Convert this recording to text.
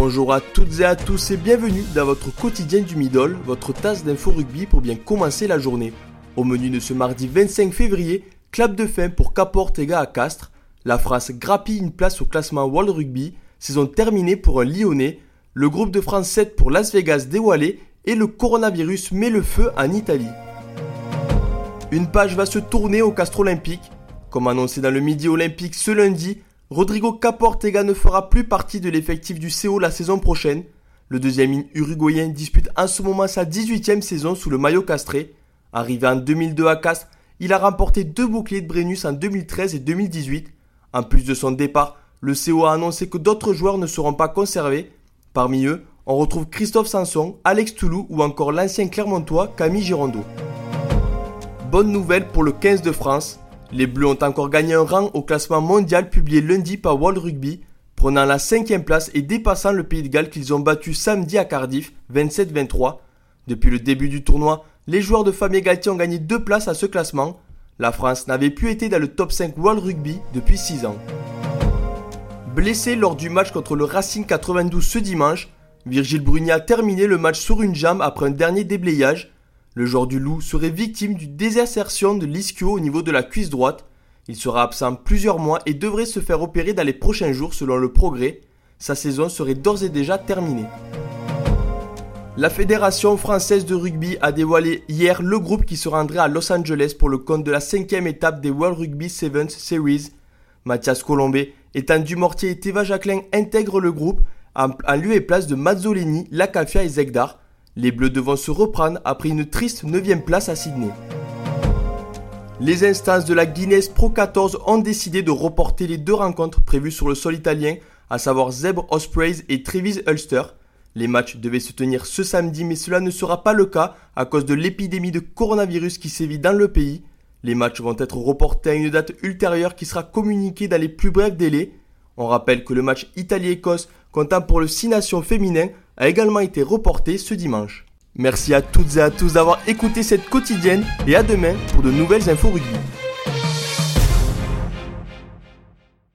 Bonjour à toutes et à tous et bienvenue dans votre quotidien du Middle, votre tasse d'info rugby pour bien commencer la journée. Au menu de ce mardi 25 février, clap de fin pour Caportega à Castres, la France grappille une place au classement World Rugby, saison terminée pour un Lyonnais, le groupe de France 7 pour Las Vegas dévoilé et le coronavirus met le feu en Italie. Une page va se tourner au Castre Olympique. Comme annoncé dans le Midi Olympique ce lundi, Rodrigo Caportega ne fera plus partie de l'effectif du CO la saison prochaine. Le deuxième uruguayen dispute en ce moment sa 18e saison sous le maillot castré. Arrivé en 2002 à Castres, il a remporté deux boucliers de Brennus en 2013 et 2018. En plus de son départ, le CO a annoncé que d'autres joueurs ne seront pas conservés. Parmi eux, on retrouve Christophe Sanson, Alex Toulou ou encore l'ancien Clermontois Camille Girondeau. Bonne nouvelle pour le 15 de France, les Bleus ont encore gagné un rang au classement mondial publié lundi par World Rugby, prenant la cinquième place et dépassant le Pays de Galles qu'ils ont battu samedi à Cardiff 27-23. Depuis le début du tournoi, les joueurs de Fabien Galtier ont gagné deux places à ce classement. La France n'avait plus été dans le top 5 World Rugby depuis 6 ans. Blessé lors du match contre le Racing 92 ce dimanche, Virgile Bruni a terminé le match sur une jambe après un dernier déblayage le joueur du Loup serait victime d'une désertion de l'ischio au niveau de la cuisse droite. Il sera absent plusieurs mois et devrait se faire opérer dans les prochains jours selon le progrès. Sa saison serait d'ores et déjà terminée. La Fédération française de rugby a dévoilé hier le groupe qui se rendrait à Los Angeles pour le compte de la cinquième étape des World Rugby Sevens Series. Mathias Colombé, Ethan Dumortier et Teva Jacquelin intègrent le groupe en, lieu et place de Mazzolini, Lacafia et Zegdar. Les Bleus se reprendre après une triste 9 place à Sydney. Les instances de la Guinness Pro 14 ont décidé de reporter les deux rencontres prévues sur le sol italien, à savoir Zeb Ospreys et Trevis Ulster. Les matchs devaient se tenir ce samedi, mais cela ne sera pas le cas à cause de l'épidémie de coronavirus qui sévit dans le pays. Les matchs vont être reportés à une date ultérieure qui sera communiquée dans les plus brefs délais. On rappelle que le match Italie-Écosse, comptant pour le 6 nations féminin, a également été reporté ce dimanche. Merci à toutes et à tous d'avoir écouté cette quotidienne et à demain pour de nouvelles infos rugby.